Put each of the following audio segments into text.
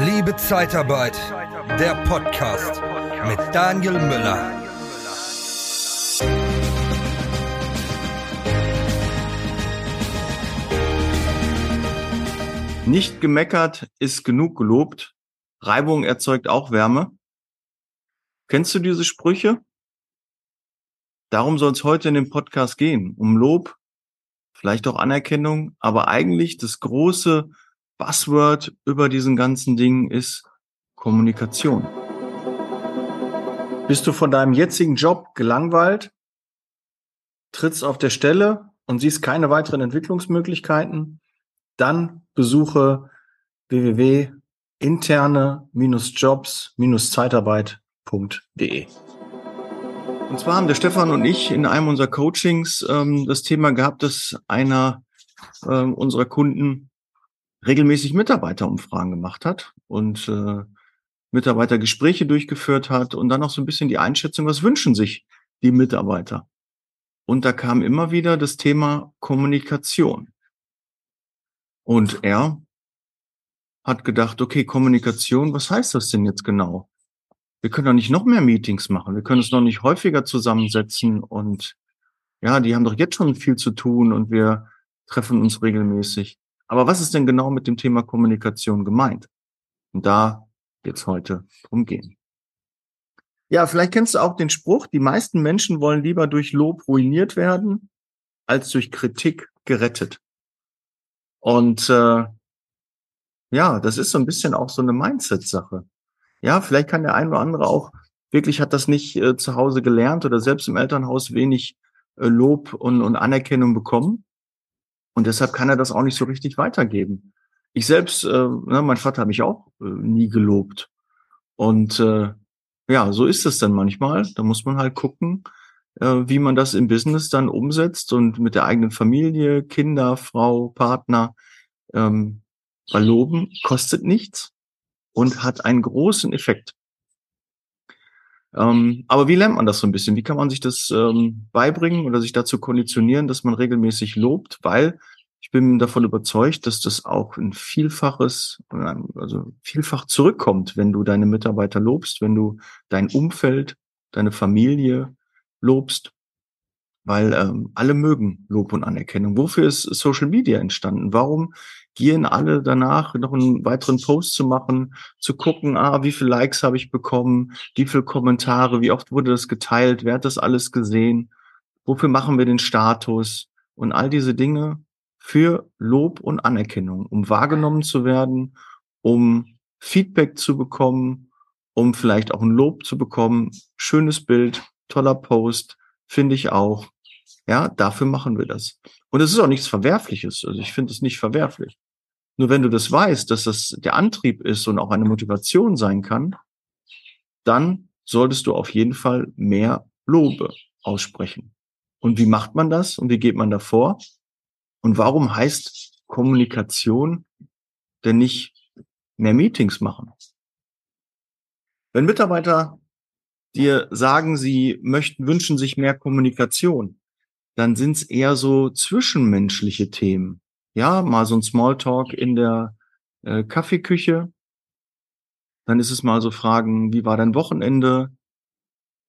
Liebe Zeitarbeit, der Podcast mit Daniel Müller. Nicht gemeckert ist genug gelobt. Reibung erzeugt auch Wärme. Kennst du diese Sprüche? Darum soll es heute in dem Podcast gehen. Um Lob, vielleicht auch Anerkennung, aber eigentlich das große Buzzword über diesen ganzen Dingen ist Kommunikation. Bist du von deinem jetzigen Job gelangweilt, trittst auf der Stelle und siehst keine weiteren Entwicklungsmöglichkeiten, dann besuche www.interne-jobs-zeitarbeit.de. Und zwar haben der Stefan und ich in einem unserer Coachings ähm, das Thema gehabt, dass einer äh, unserer Kunden regelmäßig Mitarbeiterumfragen gemacht hat und äh, Mitarbeitergespräche durchgeführt hat und dann auch so ein bisschen die Einschätzung, was wünschen sich die Mitarbeiter. Und da kam immer wieder das Thema Kommunikation. Und er hat gedacht, okay, Kommunikation, was heißt das denn jetzt genau? Wir können doch nicht noch mehr Meetings machen. Wir können uns noch nicht häufiger zusammensetzen und ja, die haben doch jetzt schon viel zu tun und wir treffen uns regelmäßig. Aber was ist denn genau mit dem Thema Kommunikation gemeint? Und da jetzt heute drum gehen. Ja, vielleicht kennst du auch den Spruch, die meisten Menschen wollen lieber durch Lob ruiniert werden, als durch Kritik gerettet. Und äh, ja, das ist so ein bisschen auch so eine Mindset-Sache. Ja, vielleicht kann der ein oder andere auch wirklich hat das nicht äh, zu Hause gelernt oder selbst im Elternhaus wenig äh, Lob und, und Anerkennung bekommen. Und deshalb kann er das auch nicht so richtig weitergeben. Ich selbst, äh, ne, mein Vater hat mich auch äh, nie gelobt. Und äh, ja, so ist es dann manchmal. Da muss man halt gucken, äh, wie man das im Business dann umsetzt und mit der eigenen Familie, Kinder, Frau, Partner. Ähm, weil Loben kostet nichts und hat einen großen Effekt. Ähm, aber wie lernt man das so ein bisschen? Wie kann man sich das ähm, beibringen oder sich dazu konditionieren, dass man regelmäßig lobt? Weil ich bin davon überzeugt, dass das auch ein Vielfaches, also vielfach zurückkommt, wenn du deine Mitarbeiter lobst, wenn du dein Umfeld, deine Familie lobst weil ähm, alle mögen Lob und Anerkennung. Wofür ist Social Media entstanden? Warum gieren alle danach, noch einen weiteren Post zu machen, zu gucken, ah, wie viele Likes habe ich bekommen, wie viele Kommentare, wie oft wurde das geteilt, wer hat das alles gesehen, wofür machen wir den Status und all diese Dinge für Lob und Anerkennung, um wahrgenommen zu werden, um Feedback zu bekommen, um vielleicht auch ein Lob zu bekommen. Schönes Bild, toller Post, finde ich auch. Ja, dafür machen wir das. Und es ist auch nichts Verwerfliches. Also ich finde es nicht verwerflich. Nur wenn du das weißt, dass das der Antrieb ist und auch eine Motivation sein kann, dann solltest du auf jeden Fall mehr Lobe aussprechen. Und wie macht man das und wie geht man davor? Und warum heißt Kommunikation denn nicht mehr Meetings machen? Wenn Mitarbeiter dir sagen, sie möchten, wünschen sich mehr Kommunikation, dann sind es eher so zwischenmenschliche Themen. Ja, mal so ein Smalltalk in der äh, Kaffeeküche. Dann ist es mal so Fragen, wie war dein Wochenende?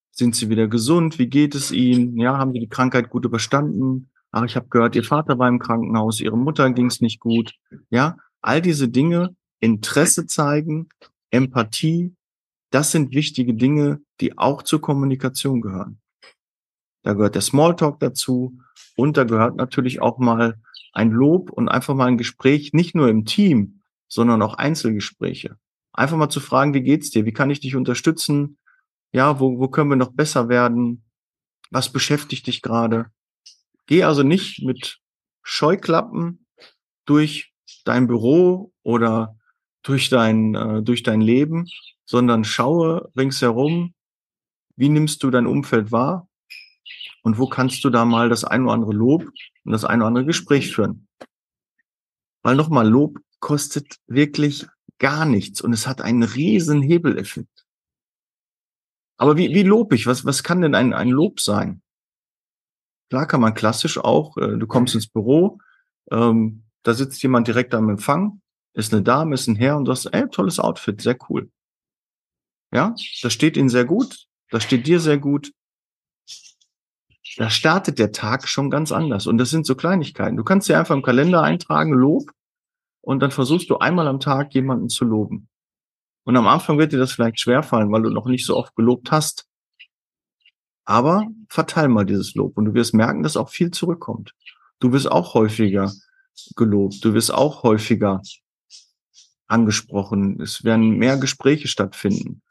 Sind Sie wieder gesund? Wie geht es Ihnen? Ja, haben Sie die Krankheit gut überstanden? Ach, ich habe gehört, Ihr Vater war im Krankenhaus, Ihre Mutter ging es nicht gut. Ja, all diese Dinge, Interesse zeigen, Empathie, das sind wichtige Dinge, die auch zur Kommunikation gehören. Da gehört der Smalltalk dazu und da gehört natürlich auch mal ein Lob und einfach mal ein Gespräch, nicht nur im Team, sondern auch Einzelgespräche. Einfach mal zu fragen, wie geht's dir? Wie kann ich dich unterstützen? Ja, wo, wo können wir noch besser werden? Was beschäftigt dich gerade? Geh also nicht mit Scheuklappen durch dein Büro oder durch dein, äh, durch dein Leben, sondern schaue ringsherum, wie nimmst du dein Umfeld wahr? Und wo kannst du da mal das ein oder andere Lob und das ein oder andere Gespräch führen? Weil nochmal, Lob kostet wirklich gar nichts und es hat einen riesen Hebeleffekt. Aber wie, wie lob ich? Was, was kann denn ein, ein Lob sein? Klar kann man klassisch auch, äh, du kommst ins Büro, ähm, da sitzt jemand direkt am Empfang, ist eine Dame, ist ein Herr und sagst, ey, tolles Outfit, sehr cool. Ja, das steht ihnen sehr gut, das steht dir sehr gut. Da startet der Tag schon ganz anders. Und das sind so Kleinigkeiten. Du kannst dir einfach im Kalender eintragen, Lob, und dann versuchst du einmal am Tag jemanden zu loben. Und am Anfang wird dir das vielleicht schwerfallen, weil du noch nicht so oft gelobt hast. Aber verteil mal dieses Lob und du wirst merken, dass auch viel zurückkommt. Du wirst auch häufiger gelobt. Du wirst auch häufiger angesprochen. Es werden mehr Gespräche stattfinden.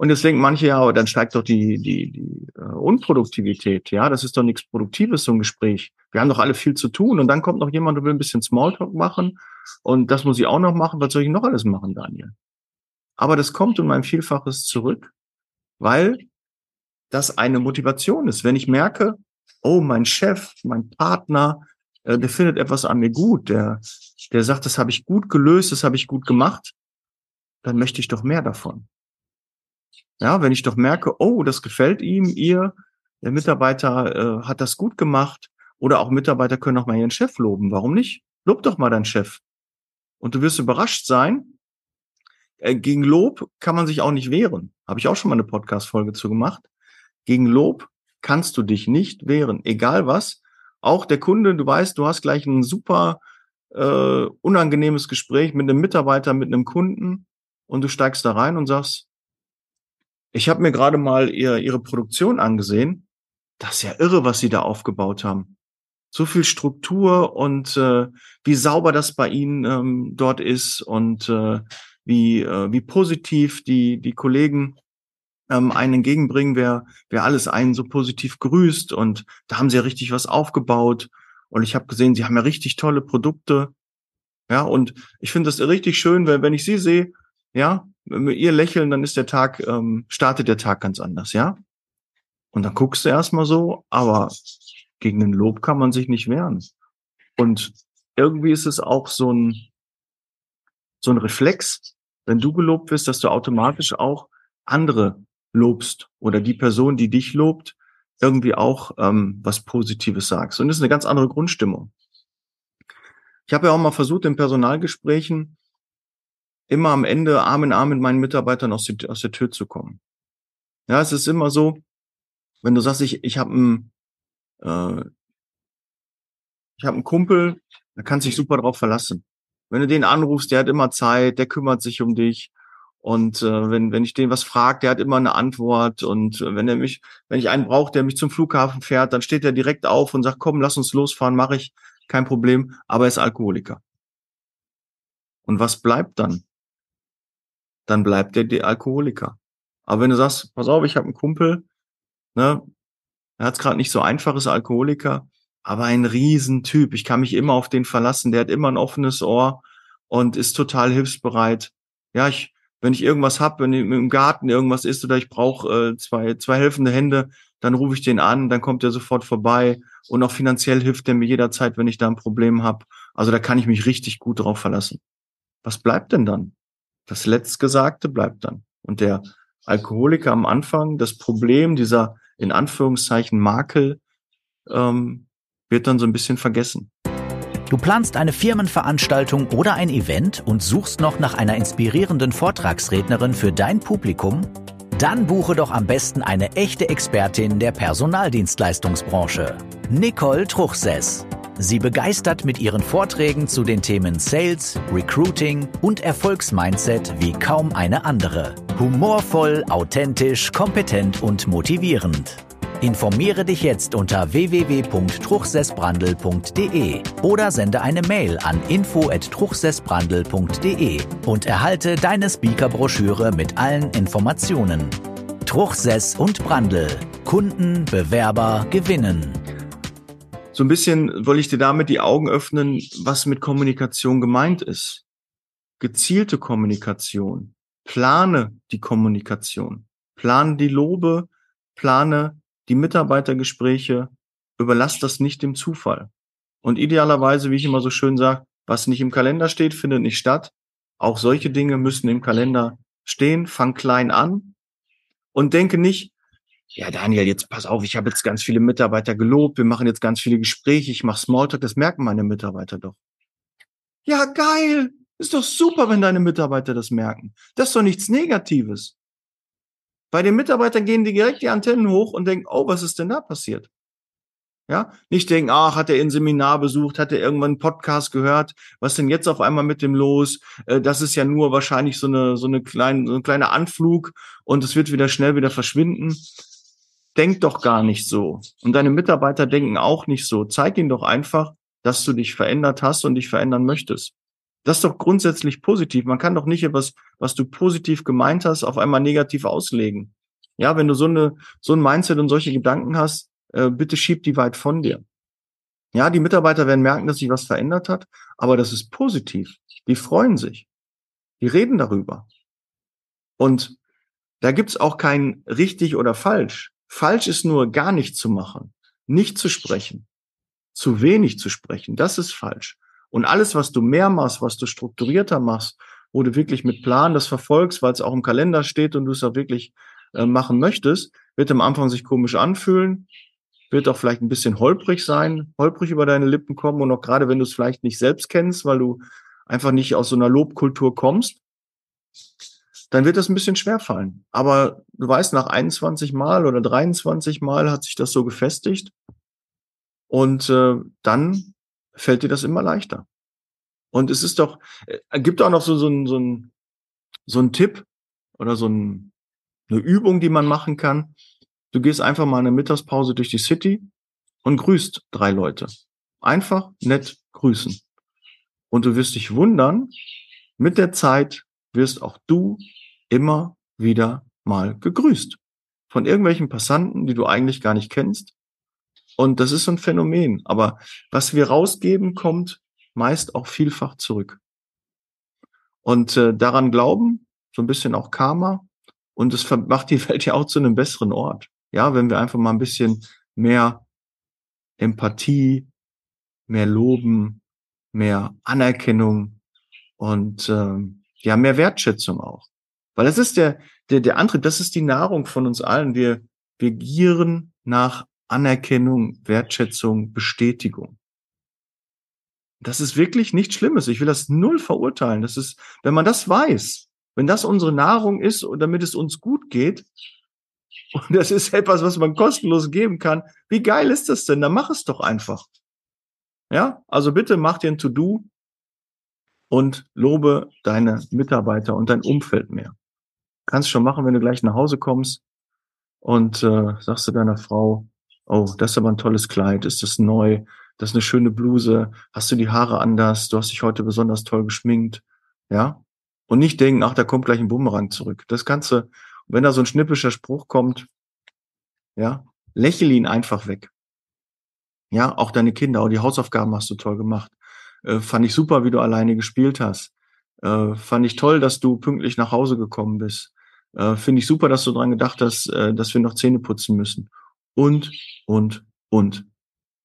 Und jetzt denken manche, ja, aber dann steigt doch die, die, die äh, Unproduktivität. Ja, das ist doch nichts Produktives, so ein Gespräch. Wir haben doch alle viel zu tun. Und dann kommt noch jemand und will ein bisschen Smalltalk machen. Und das muss ich auch noch machen. Was soll ich noch alles machen, Daniel? Aber das kommt um ein Vielfaches zurück, weil das eine Motivation ist. Wenn ich merke, oh, mein Chef, mein Partner, äh, der findet etwas an mir gut, der, der sagt, das habe ich gut gelöst, das habe ich gut gemacht, dann möchte ich doch mehr davon. Ja, wenn ich doch merke, oh, das gefällt ihm, ihr, der Mitarbeiter äh, hat das gut gemacht, oder auch Mitarbeiter können auch mal ihren Chef loben. Warum nicht? Lob doch mal deinen Chef. Und du wirst überrascht sein. Äh, gegen Lob kann man sich auch nicht wehren. Habe ich auch schon mal eine Podcast-Folge zu gemacht. Gegen Lob kannst du dich nicht wehren, egal was. Auch der Kunde, du weißt, du hast gleich ein super äh, unangenehmes Gespräch mit einem Mitarbeiter, mit einem Kunden und du steigst da rein und sagst, ich habe mir gerade mal ihr, ihre Produktion angesehen. Das ist ja irre, was sie da aufgebaut haben. So viel Struktur und äh, wie sauber das bei ihnen ähm, dort ist und äh, wie, äh, wie positiv die, die Kollegen ähm, einen entgegenbringen, wer, wer alles einen so positiv grüßt. Und da haben sie ja richtig was aufgebaut. Und ich habe gesehen, sie haben ja richtig tolle Produkte. Ja, und ich finde das richtig schön, weil wenn ich sie sehe, ja, wenn wir ihr lächeln, dann ist der Tag, ähm, startet der Tag ganz anders, ja. Und dann guckst du erstmal so, aber gegen den Lob kann man sich nicht wehren. Und irgendwie ist es auch so ein, so ein Reflex, wenn du gelobt wirst, dass du automatisch auch andere lobst oder die Person, die dich lobt, irgendwie auch ähm, was Positives sagst. Und das ist eine ganz andere Grundstimmung. Ich habe ja auch mal versucht, in Personalgesprächen immer am Ende Arm in Arm mit meinen Mitarbeitern aus, die, aus der Tür zu kommen. Ja, es ist immer so, wenn du sagst, ich, ich habe einen, äh, ich habe Kumpel, da kannst du dich super drauf verlassen. Wenn du den anrufst, der hat immer Zeit, der kümmert sich um dich, und äh, wenn, wenn ich den was frage, der hat immer eine Antwort. Und äh, wenn er mich, wenn ich einen brauche, der mich zum Flughafen fährt, dann steht er direkt auf und sagt, komm, lass uns losfahren, mache ich, kein Problem, aber er ist Alkoholiker. Und was bleibt dann? Dann bleibt er der Alkoholiker. Aber wenn du sagst, pass auf, ich habe einen Kumpel, ne, er hat es gerade nicht so einfach, ist Alkoholiker, aber ein Riesentyp. Ich kann mich immer auf den verlassen, der hat immer ein offenes Ohr und ist total hilfsbereit. Ja, ich, wenn ich irgendwas hab, wenn im Garten irgendwas ist oder ich brauche äh, zwei, zwei helfende Hände, dann rufe ich den an, dann kommt er sofort vorbei und auch finanziell hilft er mir jederzeit, wenn ich da ein Problem habe. Also da kann ich mich richtig gut drauf verlassen. Was bleibt denn dann? Das Letztgesagte bleibt dann. Und der Alkoholiker am Anfang, das Problem, dieser in Anführungszeichen Makel, ähm, wird dann so ein bisschen vergessen. Du planst eine Firmenveranstaltung oder ein Event und suchst noch nach einer inspirierenden Vortragsrednerin für dein Publikum? Dann buche doch am besten eine echte Expertin der Personaldienstleistungsbranche, Nicole Truchsess. Sie begeistert mit ihren Vorträgen zu den Themen Sales, Recruiting und Erfolgsmindset wie kaum eine andere. Humorvoll, authentisch, kompetent und motivierend. Informiere dich jetzt unter www.truchsessbrandel.de oder sende eine Mail an info@truchsessbrandel.de und erhalte deine Speakerbroschüre mit allen Informationen. Truchsess und Brandel. Kunden, Bewerber gewinnen. So ein bisschen wollte ich dir damit die Augen öffnen, was mit Kommunikation gemeint ist. Gezielte Kommunikation. Plane die Kommunikation. Plane die Lobe, plane die Mitarbeitergespräche, überlasst das nicht dem Zufall. Und idealerweise, wie ich immer so schön sage, was nicht im Kalender steht, findet nicht statt. Auch solche Dinge müssen im Kalender stehen. Fang klein an und denke nicht, ja Daniel, jetzt pass auf, ich habe jetzt ganz viele Mitarbeiter gelobt, wir machen jetzt ganz viele Gespräche, ich mache Smalltalk, das merken meine Mitarbeiter doch. Ja, geil, Ist doch super, wenn deine Mitarbeiter das merken. Das ist doch nichts Negatives. Bei den Mitarbeitern gehen die direkt die Antennen hoch und denken, oh, was ist denn da passiert? Ja, nicht denken, ach, hat er ein Seminar besucht, hat er irgendwann einen Podcast gehört, was denn jetzt auf einmal mit dem los? Äh, das ist ja nur wahrscheinlich so eine, so eine kleine, so ein kleiner Anflug und es wird wieder schnell wieder verschwinden. Denk doch gar nicht so. Und deine Mitarbeiter denken auch nicht so. Zeig ihnen doch einfach, dass du dich verändert hast und dich verändern möchtest. Das ist doch grundsätzlich positiv. Man kann doch nicht etwas, was du positiv gemeint hast, auf einmal negativ auslegen. Ja, wenn du so eine, so ein Mindset und solche Gedanken hast, äh, bitte schieb die weit von dir. Ja, die Mitarbeiter werden merken, dass sich was verändert hat, aber das ist positiv. Die freuen sich. Die reden darüber. Und da gibt's auch kein richtig oder falsch. Falsch ist nur gar nichts zu machen, nicht zu sprechen, zu wenig zu sprechen. Das ist falsch. Und alles, was du mehr machst, was du strukturierter machst, wo du wirklich mit Plan das verfolgst, weil es auch im Kalender steht und du es auch wirklich äh, machen möchtest, wird am Anfang sich komisch anfühlen, wird auch vielleicht ein bisschen holprig sein, holprig über deine Lippen kommen und auch gerade wenn du es vielleicht nicht selbst kennst, weil du einfach nicht aus so einer Lobkultur kommst, dann wird das ein bisschen schwer fallen. Aber du weißt, nach 21 Mal oder 23 Mal hat sich das so gefestigt und äh, dann fällt dir das immer leichter. Und es ist doch, äh, gibt auch noch so, so, ein, so, ein, so ein Tipp oder so ein, eine Übung, die man machen kann. Du gehst einfach mal eine Mittagspause durch die City und grüßt drei Leute. Einfach nett grüßen. Und du wirst dich wundern, mit der Zeit wirst auch du immer wieder mal gegrüßt. Von irgendwelchen Passanten, die du eigentlich gar nicht kennst. Und das ist so ein Phänomen. Aber was wir rausgeben, kommt meist auch vielfach zurück. Und äh, daran glauben, so ein bisschen auch Karma. Und es macht die Welt ja auch zu einem besseren Ort. Ja, wenn wir einfach mal ein bisschen mehr Empathie, mehr Loben, mehr Anerkennung und ähm, ja, mehr Wertschätzung auch. Weil das ist der, der, der Antrieb, das ist die Nahrung von uns allen. Wir, wir gieren nach Anerkennung, Wertschätzung, Bestätigung. Das ist wirklich nichts Schlimmes. Ich will das null verurteilen. Das ist, wenn man das weiß, wenn das unsere Nahrung ist und damit es uns gut geht, und das ist etwas, was man kostenlos geben kann, wie geil ist das denn? Dann mach es doch einfach. Ja, also bitte mach dir ein To-Do und lobe deine Mitarbeiter und dein Umfeld mehr. Kannst schon machen, wenn du gleich nach Hause kommst und äh, sagst du deiner Frau, oh, das ist aber ein tolles Kleid, ist das neu, das ist eine schöne Bluse, hast du die Haare anders, du hast dich heute besonders toll geschminkt, ja? Und nicht denken, ach, da kommt gleich ein Bumerang zurück. Das Ganze, wenn da so ein schnippischer Spruch kommt, ja, lächel ihn einfach weg. Ja, auch deine Kinder, auch die Hausaufgaben hast du toll gemacht. Äh, fand ich super, wie du alleine gespielt hast. Äh, fand ich toll, dass du pünktlich nach Hause gekommen bist. Äh, Finde ich super, dass du dran gedacht hast, äh, dass wir noch Zähne putzen müssen und, und, und.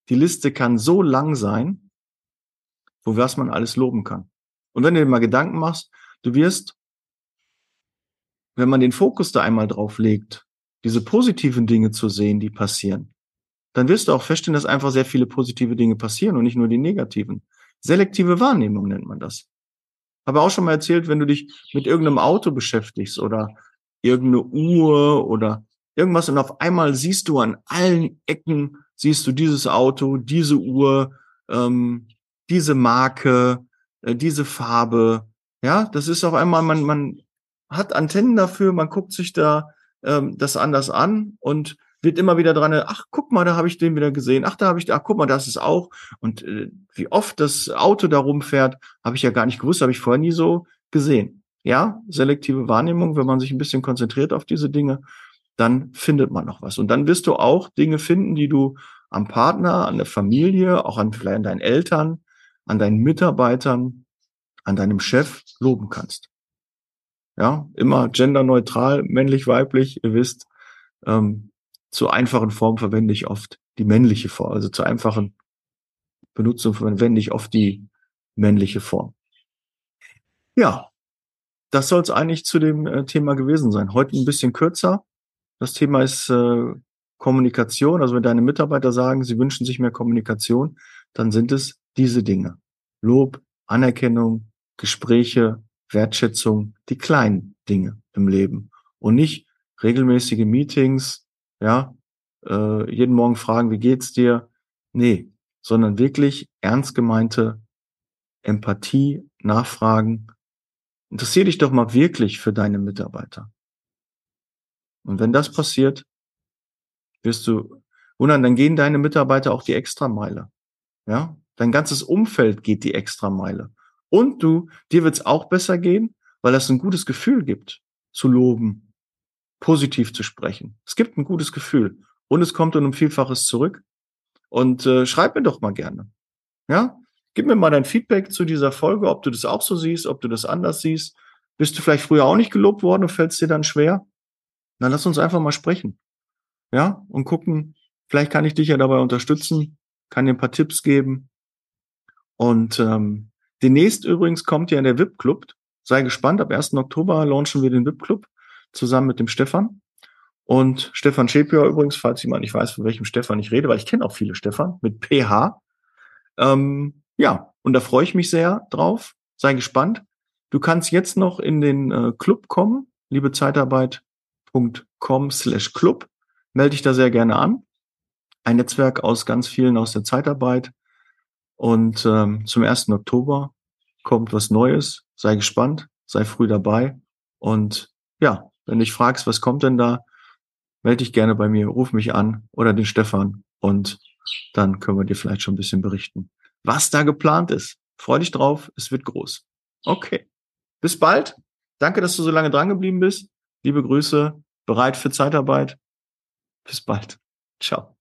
Die Liste kann so lang sein, wo was man alles loben kann. Und wenn du dir mal Gedanken machst, du wirst, wenn man den Fokus da einmal drauf legt, diese positiven Dinge zu sehen, die passieren, dann wirst du auch feststellen, dass einfach sehr viele positive Dinge passieren und nicht nur die negativen. Selektive Wahrnehmung nennt man das. Habe auch schon mal erzählt, wenn du dich mit irgendeinem Auto beschäftigst oder irgendeine Uhr oder irgendwas und auf einmal siehst du an allen Ecken, siehst du dieses Auto, diese Uhr, ähm, diese Marke, äh, diese Farbe. Ja, das ist auf einmal, man, man hat Antennen dafür, man guckt sich da ähm, das anders an und wird immer wieder dran, ach, guck mal, da habe ich den wieder gesehen, ach, da habe ich, ach, guck mal, das ist auch. Und äh, wie oft das Auto da rumfährt, habe ich ja gar nicht gewusst, habe ich vorher nie so gesehen. Ja, selektive Wahrnehmung, wenn man sich ein bisschen konzentriert auf diese Dinge dann findet man noch was. Und dann wirst du auch Dinge finden, die du am Partner, an der Familie, auch an vielleicht an deinen Eltern, an deinen Mitarbeitern, an deinem Chef loben kannst. Ja, immer genderneutral, männlich, weiblich. Ihr wisst, ähm, zur einfachen Form verwende ich oft die männliche Form. Also zur einfachen Benutzung verwende ich oft die männliche Form. Ja, das soll es eigentlich zu dem äh, Thema gewesen sein. Heute ein bisschen kürzer, das Thema ist äh, Kommunikation. Also wenn deine Mitarbeiter sagen, sie wünschen sich mehr Kommunikation, dann sind es diese Dinge. Lob, Anerkennung, Gespräche, Wertschätzung, die kleinen Dinge im Leben und nicht regelmäßige Meetings, ja, äh, jeden Morgen fragen, wie geht's dir? Nee, sondern wirklich ernst gemeinte Empathie, Nachfragen. Interessier dich doch mal wirklich für deine Mitarbeiter. Und wenn das passiert, wirst du wundern, dann gehen deine Mitarbeiter auch die Extrameile. Ja, dein ganzes Umfeld geht die Extrameile. Und du, dir wird's auch besser gehen, weil es ein gutes Gefühl gibt, zu loben, positiv zu sprechen. Es gibt ein gutes Gefühl und es kommt um ein Vielfaches zurück. Und äh, schreib mir doch mal gerne. Ja, gib mir mal dein Feedback zu dieser Folge, ob du das auch so siehst, ob du das anders siehst. Bist du vielleicht früher auch nicht gelobt worden und fällt es dir dann schwer? Dann lass uns einfach mal sprechen. Ja, und gucken, vielleicht kann ich dich ja dabei unterstützen, kann dir ein paar Tipps geben. Und ähm, demnächst übrigens kommt ja der VIP-Club. Sei gespannt, ab 1. Oktober launchen wir den VIP-Club zusammen mit dem Stefan. Und Stefan Schepior übrigens, falls jemand nicht weiß, von welchem Stefan ich rede, weil ich kenne auch viele Stefan mit PH. Ähm, ja, und da freue ich mich sehr drauf. Sei gespannt. Du kannst jetzt noch in den äh, Club kommen, liebezeitarbeit.com slash Club. Melde dich da sehr gerne an. Ein Netzwerk aus ganz vielen aus der Zeitarbeit. Und ähm, zum 1. Oktober kommt was Neues. Sei gespannt, sei früh dabei. Und ja, wenn du dich fragst, was kommt denn da, melde dich gerne bei mir, ruf mich an oder den Stefan und dann können wir dir vielleicht schon ein bisschen berichten, was da geplant ist. Freu dich drauf, es wird groß. Okay. Bis bald. Danke, dass du so lange dran geblieben bist. Liebe Grüße, bereit für Zeitarbeit. Bis bald. Ciao.